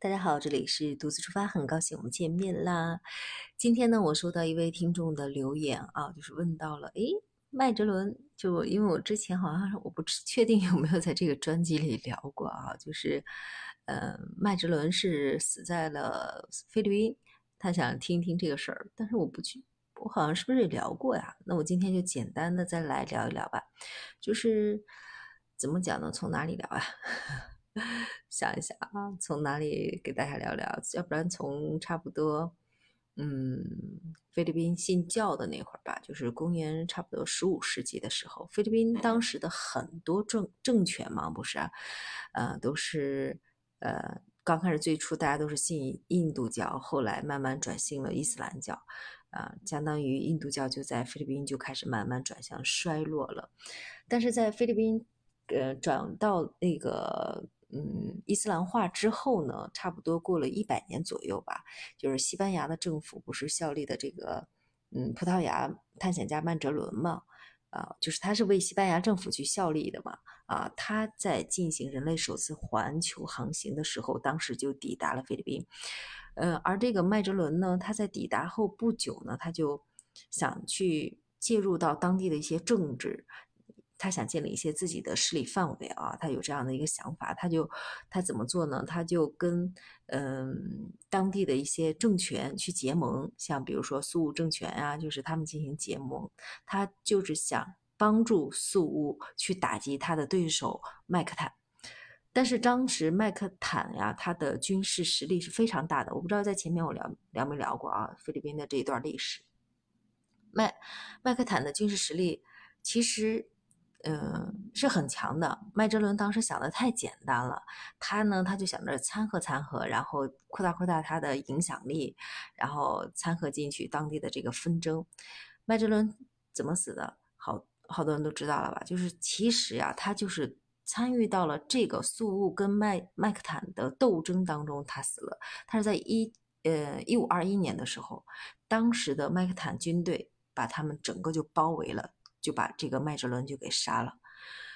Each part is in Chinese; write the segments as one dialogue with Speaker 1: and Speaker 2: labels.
Speaker 1: 大家好，这里是独自出发，很高兴我们见面啦。今天呢，我收到一位听众的留言啊，就是问到了，诶，麦哲伦，就因为我之前好像我不确定有没有在这个专辑里聊过啊，就是，呃，麦哲伦是死在了菲律宾，他想听一听这个事儿，但是我不去，我好像是不是也聊过呀？那我今天就简单的再来聊一聊吧，就是怎么讲呢？从哪里聊啊？想一想啊，从哪里给大家聊聊？要不然从差不多，嗯，菲律宾信教的那会儿吧，就是公元差不多十五世纪的时候，菲律宾当时的很多政政权嘛，不是啊，呃，都是呃，刚开始最初大家都是信印度教，后来慢慢转信了伊斯兰教，啊，相当于印度教就在菲律宾就开始慢慢转向衰落了，但是在菲律宾，呃，转到那个。嗯，伊斯兰化之后呢，差不多过了一百年左右吧，就是西班牙的政府不是效力的这个，嗯，葡萄牙探险家曼哲伦嘛，啊，就是他是为西班牙政府去效力的嘛，啊，他在进行人类首次环球航行的时候，当时就抵达了菲律宾，呃，而这个麦哲伦呢，他在抵达后不久呢，他就想去介入到当地的一些政治。他想建立一些自己的势力范围啊，他有这样的一个想法，他就他怎么做呢？他就跟嗯当地的一些政权去结盟，像比如说苏武政权啊，就是他们进行结盟，他就是想帮助苏武去打击他的对手麦克坦。但是当时麦克坦呀，他的军事实力是非常大的，我不知道在前面我聊聊没聊过啊，菲律宾的这一段历史，麦麦克坦的军事实力其实。嗯，是很强的。麦哲伦当时想的太简单了，他呢，他就想着参合参合，然后扩大扩大他的影响力，然后参合进去当地的这个纷争。麦哲伦怎么死的？好好多人都知道了吧？就是其实呀，他就是参与到了这个苏务跟麦麦克坦的斗争当中，他死了。他是在一呃一五二一年的时候，当时的麦克坦军队把他们整个就包围了。就把这个麦哲伦就给杀了。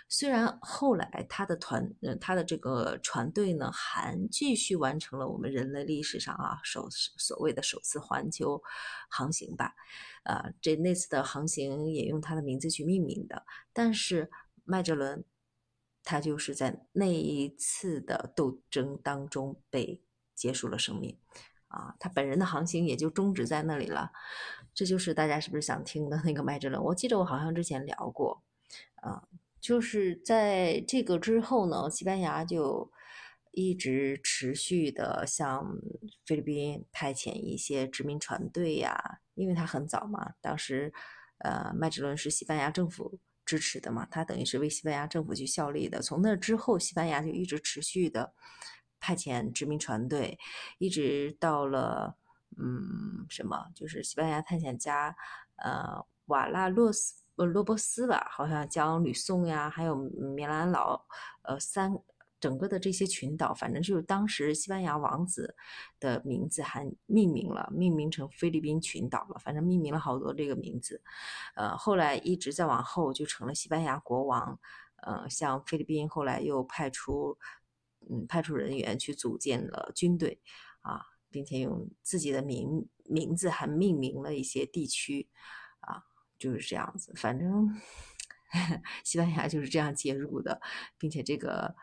Speaker 1: 虽然后来他的团，呃，他的这个船队呢，还继续完成了我们人类历史上啊首所谓的首次环球航行吧，啊，这那次的航行也用他的名字去命名的。但是麦哲伦他就是在那一次的斗争当中被结束了生命。啊，他本人的航行也就终止在那里了，这就是大家是不是想听的那个麦哲伦？我记得我好像之前聊过，啊，就是在这个之后呢，西班牙就一直持续的向菲律宾派遣一些殖民船队呀，因为他很早嘛，当时呃，麦哲伦是西班牙政府支持的嘛，他等于是为西班牙政府去效力的。从那之后，西班牙就一直持续的。派遣殖民船队，一直到了嗯什么，就是西班牙探险家呃瓦拉洛斯呃罗伯斯吧，好像将吕宋呀，还有米兰老呃三整个的这些群岛，反正就是当时西班牙王子的名字还命名了，命名成菲律宾群岛了，反正命名了好多这个名字，呃后来一直再往后就成了西班牙国王，呃像菲律宾后来又派出。嗯，派出人员去组建了军队，啊，并且用自己的名名字还命名了一些地区，啊，就是这样子。反正 西班牙就是这样介入的，并且这个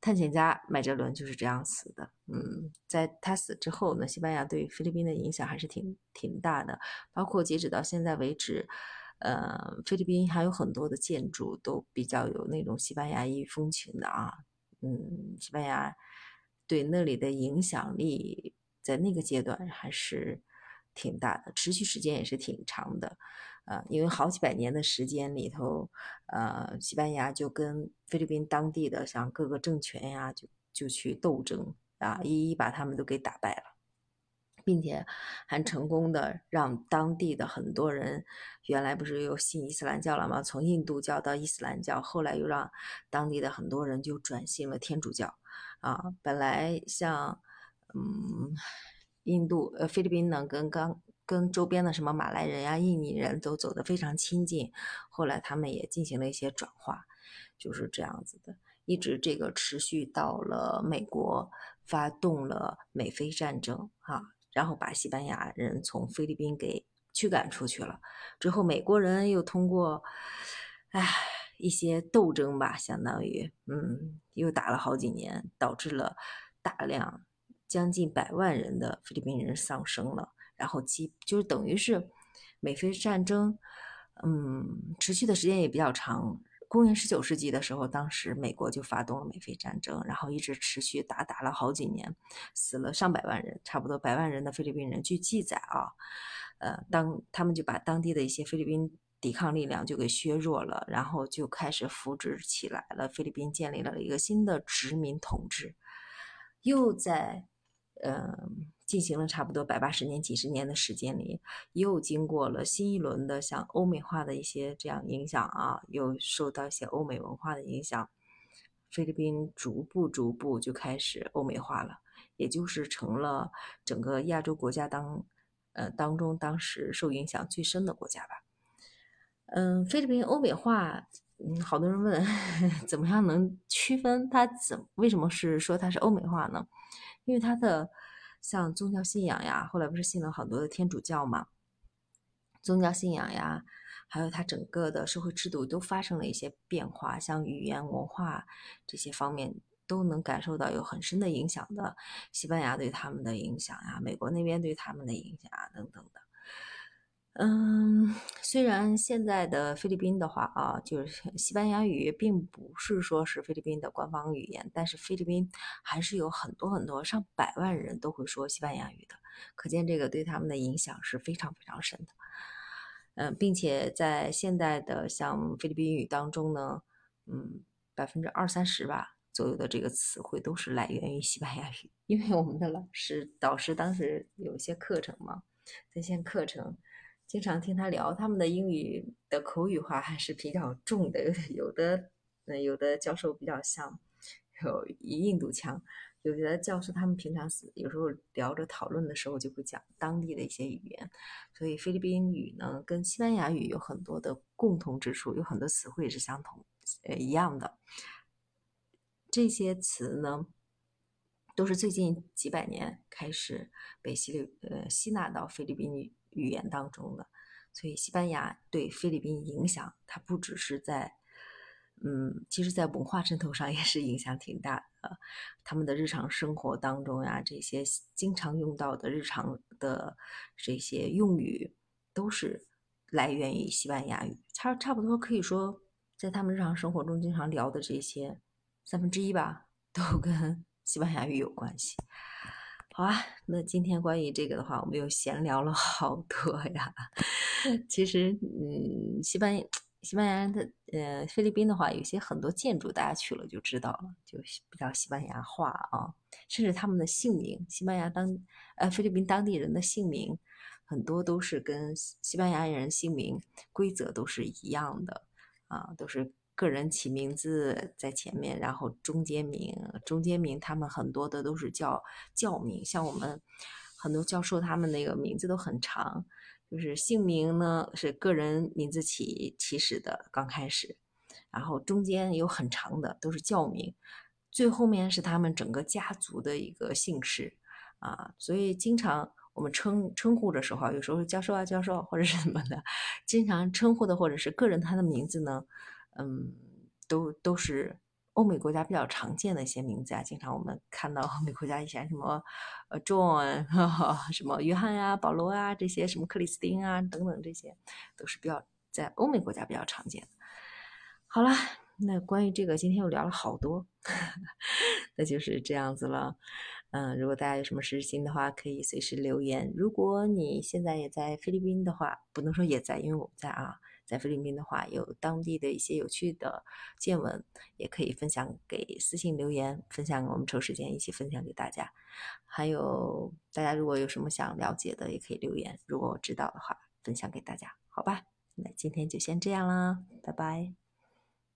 Speaker 1: 探险家麦哲伦就是这样死的。嗯，在他死之后呢，西班牙对菲律宾的影响还是挺挺大的，包括截止到现在为止，呃，菲律宾还有很多的建筑都比较有那种西班牙裔风情的啊。嗯，西班牙对那里的影响力在那个阶段还是挺大的，持续时间也是挺长的，呃，因为好几百年的时间里头，呃，西班牙就跟菲律宾当地的像各个政权呀，就就去斗争啊，一一把他们都给打败了。并且还成功的让当地的很多人，原来不是又信伊斯兰教了吗？从印度教到伊斯兰教，后来又让当地的很多人就转信了天主教。啊，本来像嗯，印度呃菲律宾呢，跟刚跟周边的什么马来人呀、印尼人都走得非常亲近，后来他们也进行了一些转化，就是这样子的。一直这个持续到了美国，发动了美菲战争啊，然后把西班牙人从菲律宾给驱赶出去了。之后美国人又通过，唉，一些斗争吧，相当于，嗯，又打了好几年，导致了大量将近百万人的菲律宾人丧生了。然后基就是等于是美菲战争，嗯，持续的时间也比较长。公元十九世纪的时候，当时美国就发动了美菲战争，然后一直持续打打了好几年，死了上百万人，差不多百万人的菲律宾人。据记载啊，呃，当他们就把当地的一些菲律宾抵抗力量就给削弱了，然后就开始扶植起来了。菲律宾建立了一个新的殖民统治，又在，嗯。进行了差不多百八十年、几十年的时间里，又经过了新一轮的像欧美化的一些这样影响啊，又受到一些欧美文化的影响，菲律宾逐步逐步就开始欧美化了，也就是成了整个亚洲国家当呃当中当时受影响最深的国家吧。嗯，菲律宾欧美化，嗯，好多人问 怎么样能区分它怎为什么是说它是欧美化呢？因为它的。像宗教信仰呀，后来不是信了很多的天主教嘛？宗教信仰呀，还有它整个的社会制度都发生了一些变化，像语言文化这些方面都能感受到有很深的影响的。西班牙对他们的影响呀，美国那边对他们的影响啊，等等的。嗯，虽然现在的菲律宾的话啊，就是西班牙语并不是说是菲律宾的官方语言，但是菲律宾还是有很多很多上百万人都会说西班牙语的，可见这个对他们的影响是非常非常深的。嗯，并且在现代的像菲律宾语当中呢，嗯，百分之二三十吧左右的这个词汇都是来源于西班牙语，因为我们的老师导师当时有些课程嘛，在线课程。经常听他聊，他们的英语的口语化还是比较重的，有的，嗯，有的教授比较像有印度腔，有的教授他们平常是有时候聊着讨论的时候就会讲当地的一些语言，所以菲律宾语呢跟西班牙语有很多的共同之处，有很多词汇是相同，呃，一样的。这些词呢，都是最近几百年开始被吸利呃吸纳到菲律宾语。语言当中的，所以西班牙对菲律宾影响，它不只是在，嗯，其实在文化渗透上也是影响挺大的。他们的日常生活当中呀，这些经常用到的日常的这些用语，都是来源于西班牙语。差差不多可以说，在他们日常生活中经常聊的这些三分之一吧，都跟西班牙语有关系。好啊，那今天关于这个的话，我们又闲聊了 好多呀。其实，嗯，西班牙、西班牙的，呃，菲律宾的话，有些很多建筑，大家去了就知道了，就比较西班牙化啊。甚至他们的姓名，西班牙当，呃，菲律宾当地人的姓名，很多都是跟西班牙人姓名规则都是一样的啊，都是。个人起名字在前面，然后中间名，中间名他们很多的都是叫教名，像我们很多教授他们那个名字都很长，就是姓名呢是个人名字起起始的刚开始，然后中间有很长的都是教名，最后面是他们整个家族的一个姓氏啊，所以经常我们称称呼的时候，有时候教授啊教授或者是什么的，经常称呼的或者是个人他的名字呢。嗯，都都是欧美国家比较常见的一些名字啊。经常我们看到欧美国家以前什么呃，John，什么约翰呀、保罗啊，这些什么克里斯汀啊等等，这些都是比较在欧美国家比较常见的。好了，那关于这个今天又聊了好多，那就是这样子了。嗯，如果大家有什么实时性的话，可以随时留言。如果你现在也在菲律宾的话，不能说也在，因为我不在啊。在菲律宾的话，有当地的一些有趣的见闻，也可以分享给私信留言，分享我们抽时间一起分享给大家。还有大家如果有什么想了解的，也可以留言，如果我知道的话，分享给大家，好吧？那今天就先这样啦，拜拜。